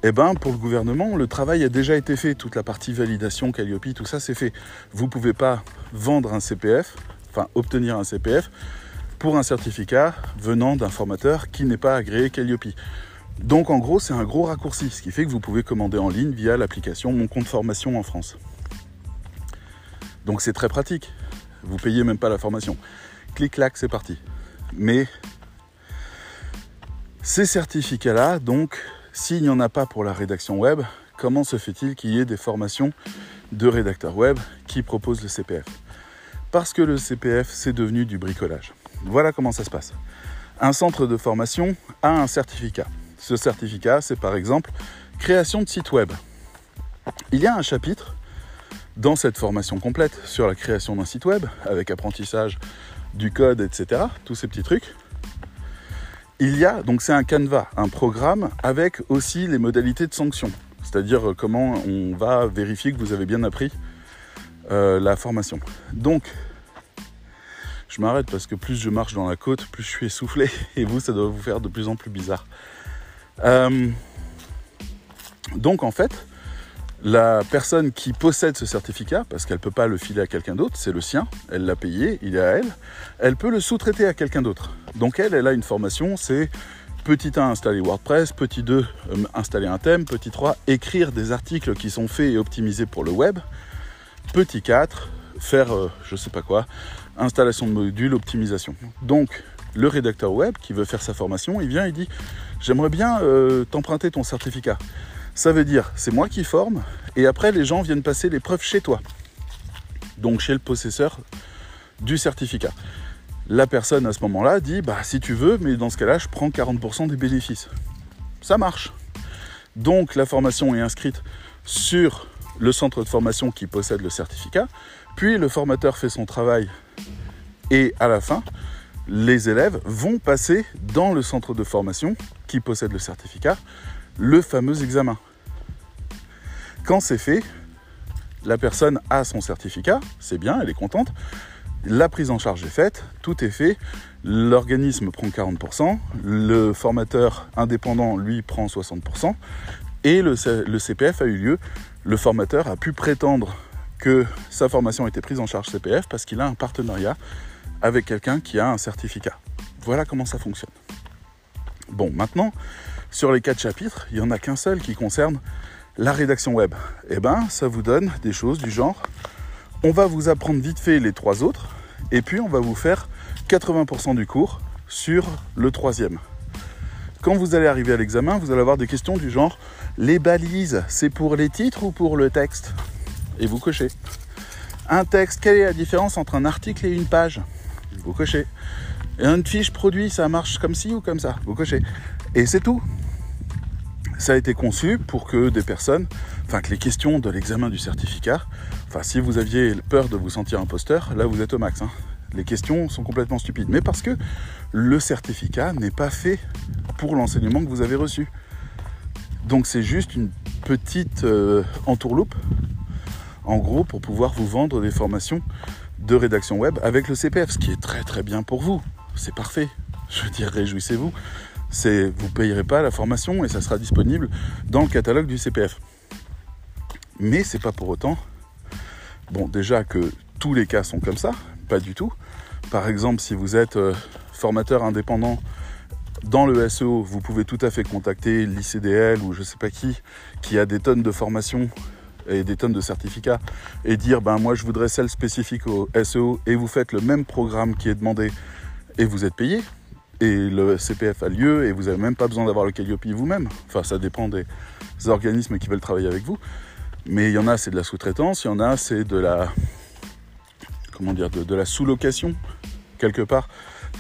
eh ben, pour le gouvernement, le travail a déjà été fait. Toute la partie validation, Calliope, tout ça, c'est fait. Vous ne pouvez pas vendre un CPF, enfin obtenir un CPF, pour un certificat venant d'un formateur qui n'est pas agréé Calliope. Donc en gros, c'est un gros raccourci, ce qui fait que vous pouvez commander en ligne via l'application Mon compte formation en France. Donc c'est très pratique. Vous payez même pas la formation. Clic-clac, c'est parti. Mais ces certificats-là, donc, s'il n'y en a pas pour la rédaction web, comment se fait-il qu'il y ait des formations de rédacteurs web qui proposent le CPF Parce que le CPF, c'est devenu du bricolage. Voilà comment ça se passe. Un centre de formation a un certificat. Ce certificat, c'est par exemple création de site web. Il y a un chapitre dans cette formation complète sur la création d'un site web, avec apprentissage du code, etc., tous ces petits trucs, il y a, donc c'est un canevas, un programme avec aussi les modalités de sanction, c'est-à-dire euh, comment on va vérifier que vous avez bien appris euh, la formation. Donc, je m'arrête parce que plus je marche dans la côte, plus je suis essoufflé et vous, ça doit vous faire de plus en plus bizarre. Euh, donc en fait, la personne qui possède ce certificat, parce qu'elle ne peut pas le filer à quelqu'un d'autre, c'est le sien, elle l'a payé, il est à elle, elle peut le sous-traiter à quelqu'un d'autre. Donc elle, elle a une formation, c'est petit 1, installer WordPress, petit 2, euh, installer un thème, petit 3, écrire des articles qui sont faits et optimisés pour le web, petit 4, faire je euh, je sais pas quoi, installation de modules, optimisation. Donc le rédacteur web qui veut faire sa formation, il vient et dit j'aimerais bien euh, t'emprunter ton certificat. Ça veut dire, c'est moi qui forme, et après les gens viennent passer l'épreuve chez toi. Donc chez le possesseur du certificat. La personne à ce moment-là dit, bah si tu veux, mais dans ce cas-là, je prends 40% des bénéfices. Ça marche. Donc la formation est inscrite sur le centre de formation qui possède le certificat, puis le formateur fait son travail et à la fin, les élèves vont passer dans le centre de formation qui possède le certificat le fameux examen. Quand c'est fait, la personne a son certificat, c'est bien, elle est contente. La prise en charge est faite, tout est fait. L'organisme prend 40%, le formateur indépendant, lui, prend 60%, et le, CPF a eu lieu. Le formateur a pu prétendre que sa formation été prise en charge CPF parce qu'il a un partenariat avec quelqu'un qui a un certificat. Voilà comment ça fonctionne. Bon, maintenant, sur les quatre chapitres, il n'y en a qu'un seul qui concerne la rédaction web. Eh bien, ça vous donne des choses du genre, on va vous apprendre vite fait les trois autres, et puis on va vous faire 80% du cours sur le troisième. Quand vous allez arriver à l'examen, vous allez avoir des questions du genre les balises, c'est pour les titres ou pour le texte? Et vous cochez. Un texte, quelle est la différence entre un article et une page? Vous cochez. Et une fiche produit, ça marche comme ci ou comme ça? Vous cochez. Et c'est tout. Ça a été conçu pour que des personnes, enfin que les questions de l'examen du certificat, enfin si vous aviez peur de vous sentir imposteur, là vous êtes au max. Hein. Les questions sont complètement stupides. Mais parce que le certificat n'est pas fait pour l'enseignement que vous avez reçu. Donc c'est juste une petite euh, entourloupe, en gros, pour pouvoir vous vendre des formations de rédaction web avec le CPF, ce qui est très très bien pour vous. C'est parfait. Je veux dire, réjouissez-vous. C'est, vous ne payerez pas la formation et ça sera disponible dans le catalogue du CPF. Mais c'est pas pour autant, bon, déjà que tous les cas sont comme ça, pas du tout. Par exemple, si vous êtes euh, formateur indépendant dans le SEO, vous pouvez tout à fait contacter l'ICDL ou je sais pas qui, qui a des tonnes de formations et des tonnes de certificats et dire ben moi je voudrais celle spécifique au SEO et vous faites le même programme qui est demandé et vous êtes payé et le CPF a lieu et vous n'avez même pas besoin d'avoir le Calliope vous-même. Enfin ça dépend des organismes qui veulent travailler avec vous. Mais il y en a c'est de la sous-traitance, il y en a c'est de la comment dire de, de la sous-location quelque part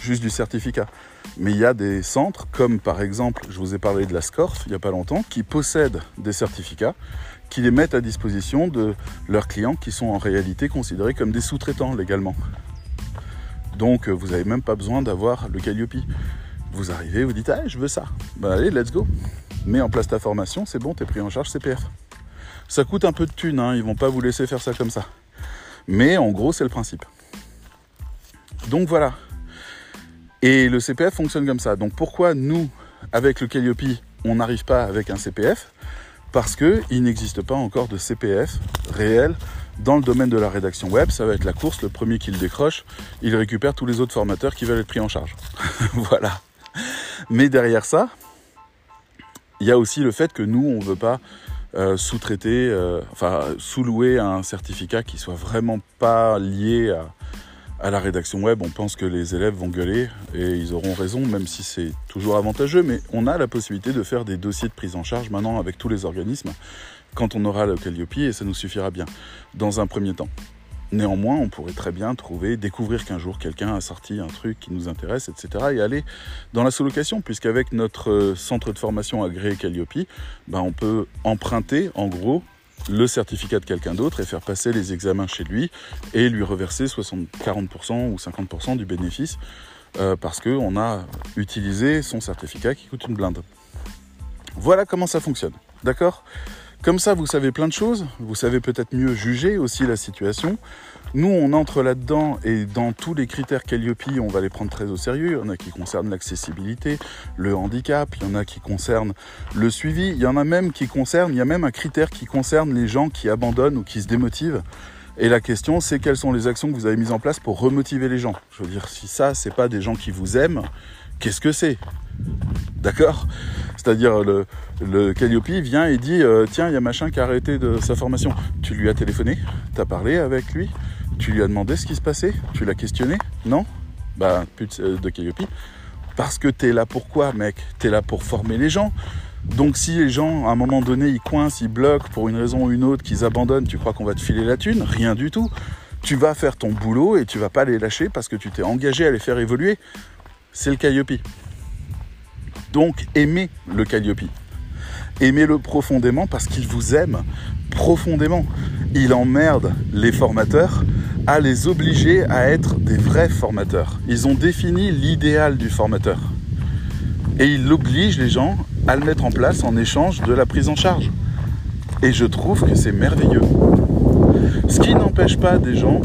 juste du certificat. Mais il y a des centres, comme par exemple, je vous ai parlé de la SCORF il n'y a pas longtemps, qui possèdent des certificats, qui les mettent à disposition de leurs clients qui sont en réalité considérés comme des sous-traitants légalement. Donc vous n'avez même pas besoin d'avoir le Calliope. Vous arrivez, vous dites Ah, je veux ça. Ben allez, let's go. Mets en place ta formation, c'est bon, t'es pris en charge CPF. Ça coûte un peu de thunes, hein, ils vont pas vous laisser faire ça comme ça. Mais en gros, c'est le principe. Donc voilà, et le CPF fonctionne comme ça. Donc pourquoi nous, avec le Calliope, on n'arrive pas avec un CPF Parce qu'il n'existe pas encore de CPF réel dans le domaine de la rédaction web. Ça va être la course, le premier qui le décroche, il récupère tous les autres formateurs qui veulent être pris en charge. voilà. Mais derrière ça, il y a aussi le fait que nous, on ne veut pas euh, sous-traiter, euh, enfin sous-louer un certificat qui soit vraiment pas lié à, à la rédaction web, on pense que les élèves vont gueuler et ils auront raison, même si c'est toujours avantageux. Mais on a la possibilité de faire des dossiers de prise en charge maintenant avec tous les organismes quand on aura le Calliope et ça nous suffira bien dans un premier temps. Néanmoins, on pourrait très bien trouver, découvrir qu'un jour quelqu'un a sorti un truc qui nous intéresse, etc. et aller dans la sous-location, puisqu'avec notre centre de formation agréé Calliope, ben on peut emprunter en gros le certificat de quelqu'un d'autre et faire passer les examens chez lui et lui reverser 60, 40% ou 50% du bénéfice euh, parce qu'on a utilisé son certificat qui coûte une blinde. Voilà comment ça fonctionne. D'accord? Comme ça, vous savez plein de choses. Vous savez peut-être mieux juger aussi la situation. Nous, on entre là-dedans et dans tous les critères Calliope, on va les prendre très au sérieux. Il y en a qui concernent l'accessibilité, le handicap, il y en a qui concernent le suivi, il y en a même qui concernent, il y a même un critère qui concerne les gens qui abandonnent ou qui se démotivent. Et la question, c'est quelles sont les actions que vous avez mises en place pour remotiver les gens? Je veux dire, si ça, c'est pas des gens qui vous aiment, qu'est-ce que c'est? D'accord? C'est-à-dire, le, Calliope vient et dit euh, Tiens, il y a machin qui a arrêté de sa formation. Tu lui as téléphoné? Tu as parlé avec lui? Tu lui as demandé ce qui se passait? Tu l'as questionné? Non? Bah, pute euh, de Calliope. Parce que t'es là pour quoi, mec? T'es là pour former les gens. Donc si les gens, à un moment donné, ils coincent, ils bloquent pour une raison ou une autre, qu'ils abandonnent, tu crois qu'on va te filer la thune? Rien du tout. Tu vas faire ton boulot et tu vas pas les lâcher parce que tu t'es engagé à les faire évoluer. C'est le Calliope. Donc aimez le Calliope. Aimez-le profondément parce qu'il vous aime profondément. Il emmerde les formateurs à les obliger à être des vrais formateurs. Ils ont défini l'idéal du formateur. Et il oblige les gens à le mettre en place en échange de la prise en charge. Et je trouve que c'est merveilleux. Ce qui n'empêche pas des gens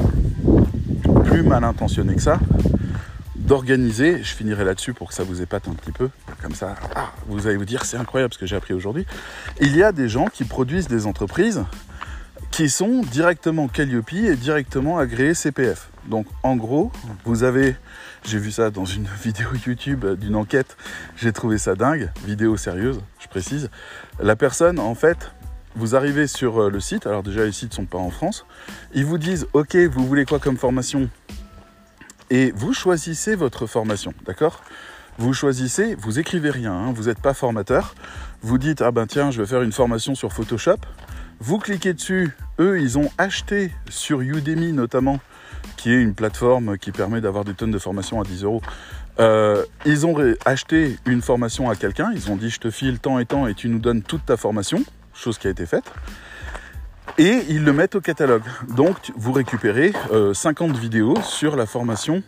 plus mal intentionnés que ça d'organiser, je finirai là-dessus pour que ça vous épate un petit peu, comme ça, ah, vous allez vous dire c'est incroyable ce que j'ai appris aujourd'hui. Il y a des gens qui produisent des entreprises qui sont directement Calliope et directement agréés CPF. Donc en gros, vous avez, j'ai vu ça dans une vidéo YouTube d'une enquête, j'ai trouvé ça dingue, vidéo sérieuse, je précise. La personne, en fait, vous arrivez sur euh, le site, alors déjà les sites ne sont pas en France, ils vous disent ok, vous voulez quoi comme formation? Et vous choisissez votre formation, d'accord? Vous choisissez, vous écrivez rien, hein, vous n'êtes pas formateur. Vous dites, ah ben tiens, je vais faire une formation sur Photoshop. Vous cliquez dessus, eux, ils ont acheté sur Udemy notamment, qui est une plateforme qui permet d'avoir des tonnes de formations à 10 euros. Euh, ils ont acheté une formation à quelqu'un, ils ont dit je te file tant et tant et tu nous donnes toute ta formation, chose qui a été faite et ils le mettent au catalogue. Donc vous récupérez 50 euh, vidéos sur la formation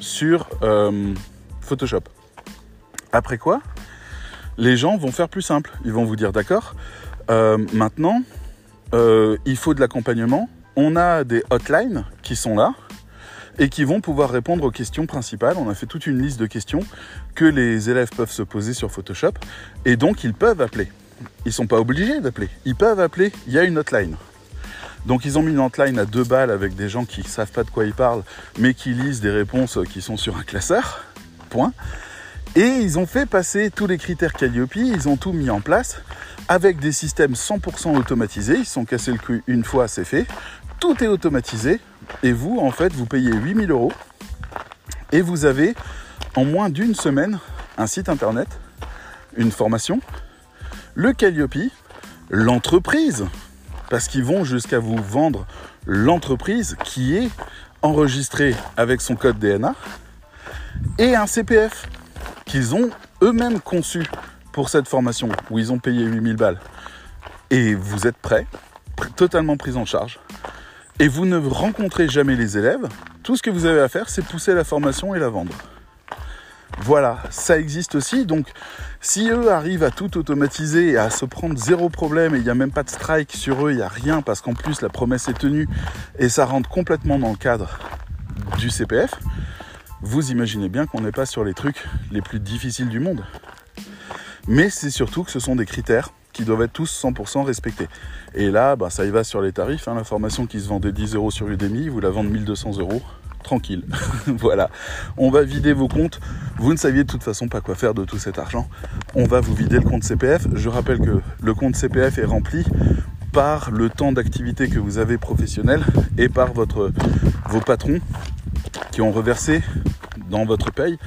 sur euh, Photoshop. Après quoi, les gens vont faire plus simple. Ils vont vous dire d'accord, euh, maintenant il faut de l'accompagnement. On a des hotlines qui sont là et qui vont pouvoir répondre aux questions principales. On a fait toute une liste de questions que les élèves peuvent se poser sur Photoshop et donc ils peuvent appeler. Ils sont pas obligés d'appeler. Ils peuvent appeler. Il y a une hotline. Donc ils ont mis une hotline à deux balles avec des gens qui ne savent pas de quoi ils parlent, mais qui lisent des réponses qui sont sur un classeur. Point. Et ils ont fait passer tous les critères Calliope, ils ont tout mis en place avec des systèmes 100% automatisés. Ils sont cassés le cul une fois, c'est fait. Tout est automatisé. Et vous, en fait, vous payez 8000 euros. Et vous avez, en moins d'une semaine, un site internet, une formation, le Calliope, l'entreprise parce qu'ils vont jusqu'à vous vendre l'entreprise qui est enregistrée avec son code DNA et un CPF qu'ils ont eux-mêmes conçu pour cette formation où ils ont payé 8000 balles. Et vous êtes prêts, totalement pris en charge. Et vous ne rencontrez jamais les élèves. Tout ce que vous avez à faire, c'est pousser la formation et la vendre. Voilà, ça existe aussi. Donc, si eux arrivent à tout automatiser et à se prendre zéro problème et il n'y a même pas de strike sur eux, il n'y a rien parce qu'en plus la promesse est tenue et ça rentre complètement dans le cadre du CPF, vous imaginez bien qu'on n'est pas sur les trucs les plus difficiles du monde. Mais c'est surtout que ce sont des critères qui doivent être tous 100% respectés. Et là, bah, ça y va sur les tarifs. Hein. La formation qui se vendait 10 euros sur Udemy, vous la vendez 1200 euros tranquille. voilà. On va vider vos comptes. Vous ne saviez de toute façon pas quoi faire de tout cet argent. On va vous vider le compte CPF. Je rappelle que le compte CPF est rempli par le temps d'activité que vous avez professionnel et par votre, vos patrons qui ont reversé dans votre paye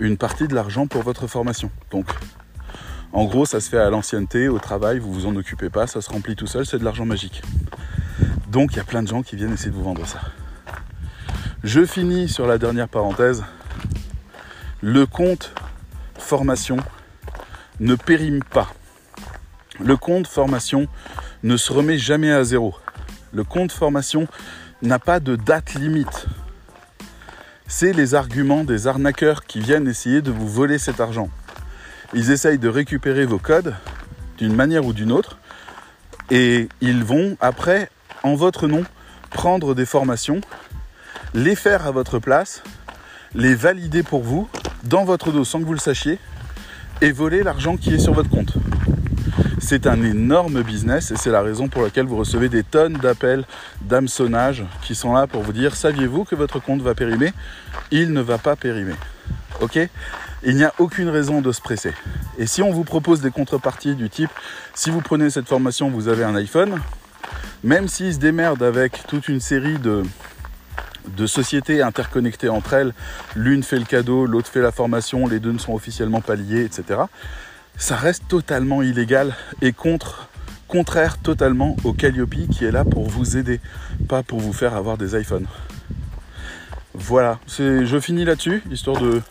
une partie de l'argent pour votre formation. Donc, en gros, ça se fait à l'ancienneté, au travail, vous vous en occupez pas, ça se remplit tout seul, c'est de l'argent magique. Donc, il y a plein de gens qui viennent essayer de vous vendre ça. Je finis sur la dernière parenthèse. Le compte formation ne périme pas. Le compte formation ne se remet jamais à zéro. Le compte formation n'a pas de date limite. C'est les arguments des arnaqueurs qui viennent essayer de vous voler cet argent. Ils essayent de récupérer vos codes d'une manière ou d'une autre et ils vont après, en votre nom, prendre des formations les faire à votre place, les valider pour vous dans votre dos sans que vous le sachiez et voler l'argent qui est sur votre compte. C'est un énorme business et c'est la raison pour laquelle vous recevez des tonnes d'appels d'hameçonnage qui sont là pour vous dire saviez-vous que votre compte va périmer? Il ne va pas périmer. Ok? Il n'y a aucune raison de se presser. Et si on vous propose des contreparties du type si vous prenez cette formation, vous avez un iPhone, même s'il se démerde avec toute une série de, de sociétés interconnectées entre elles, l'une fait le cadeau, l'autre fait la formation, les deux ne sont officiellement pas liés, etc. Ça reste totalement illégal et contre, contraire totalement au Calliope qui est là pour vous aider, pas pour vous faire avoir des iPhones. Voilà, je finis là-dessus, histoire de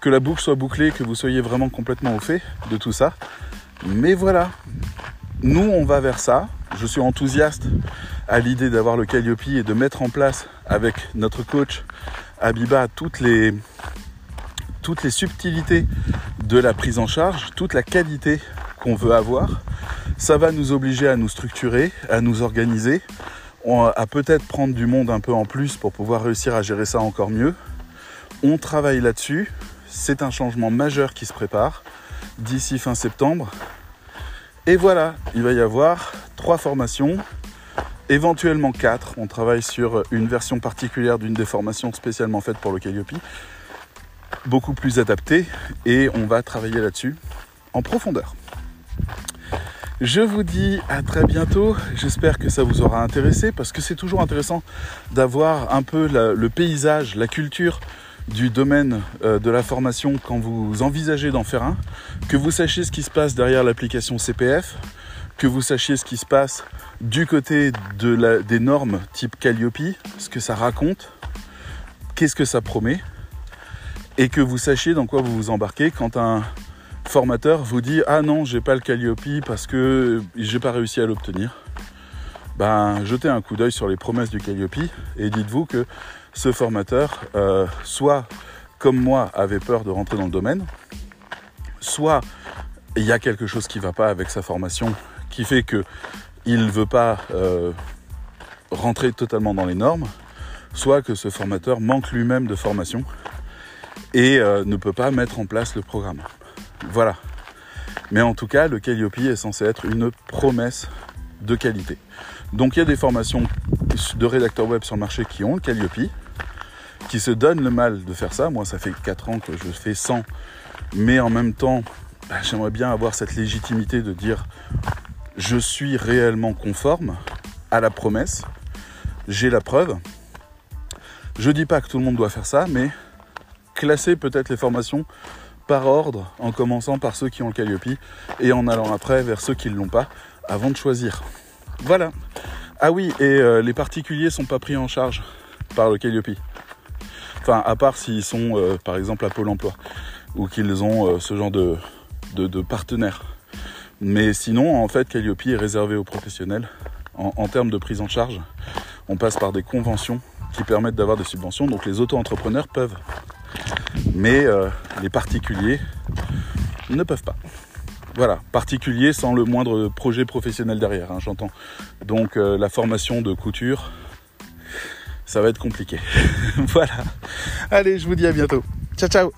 que la boucle soit bouclée, que vous soyez vraiment complètement au fait de tout ça. Mais voilà, nous on va vers ça. Je suis enthousiaste à l'idée d'avoir le Calliope et de mettre en place avec notre coach Abiba toutes les, toutes les subtilités de la prise en charge, toute la qualité qu'on veut avoir. Ça va nous obliger à nous structurer, à nous organiser, à peut-être prendre du monde un peu en plus pour pouvoir réussir à gérer ça encore mieux. On travaille là-dessus. C'est un changement majeur qui se prépare d'ici fin septembre. Et voilà, il va y avoir trois formations, éventuellement quatre. On travaille sur une version particulière d'une des formations spécialement faite pour le Calliope, beaucoup plus adaptée, et on va travailler là-dessus en profondeur. Je vous dis à très bientôt. J'espère que ça vous aura intéressé parce que c'est toujours intéressant d'avoir un peu le paysage, la culture du domaine euh, de la formation quand vous envisagez d'en faire un, que vous sachiez ce qui se passe derrière l'application CPF, que vous sachiez ce qui se passe du côté de des normes type Calliope, ce que ça raconte, qu'est-ce que ça promet, et que vous sachiez dans quoi vous vous embarquez quand un formateur vous dit ah non j'ai pas le Calliope parce que j'ai pas réussi à l'obtenir. Ben jetez un coup d'œil sur les promesses du Calliope et dites-vous que ce formateur, euh, soit comme moi, avait peur de rentrer dans le domaine, soit il y a quelque chose qui ne va pas avec sa formation qui fait qu'il ne veut pas euh, rentrer totalement dans les normes, soit que ce formateur manque lui-même de formation et euh, ne peut pas mettre en place le programme. Voilà. Mais en tout cas, le Calliope est censé être une promesse de qualité. Donc il y a des formations de rédacteurs web sur le marché qui ont le Calliope, qui se donnent le mal de faire ça. Moi, ça fait 4 ans que je fais 100, mais en même temps, bah, j'aimerais bien avoir cette légitimité de dire je suis réellement conforme à la promesse, j'ai la preuve. Je dis pas que tout le monde doit faire ça, mais classer peut-être les formations par ordre, en commençant par ceux qui ont le Calliope et en allant après vers ceux qui ne l'ont pas, avant de choisir. Voilà. Ah oui, et euh, les particuliers sont pas pris en charge par le Calliope. Enfin, à part s'ils sont euh, par exemple à Pôle emploi ou qu'ils ont euh, ce genre de, de, partenaires. Mais sinon, en fait, Calliope est réservé aux professionnels. En, termes de prise en charge, on passe par des conventions qui permettent d'avoir des subventions. Donc les auto-entrepreneurs peuvent. Mais les particuliers ne peuvent pas. Voilà, particulier sans le moindre projet professionnel derrière, hein, j'entends. Donc euh, la formation de couture, ça va être compliqué. voilà. Allez, je vous dis à bientôt. Ciao ciao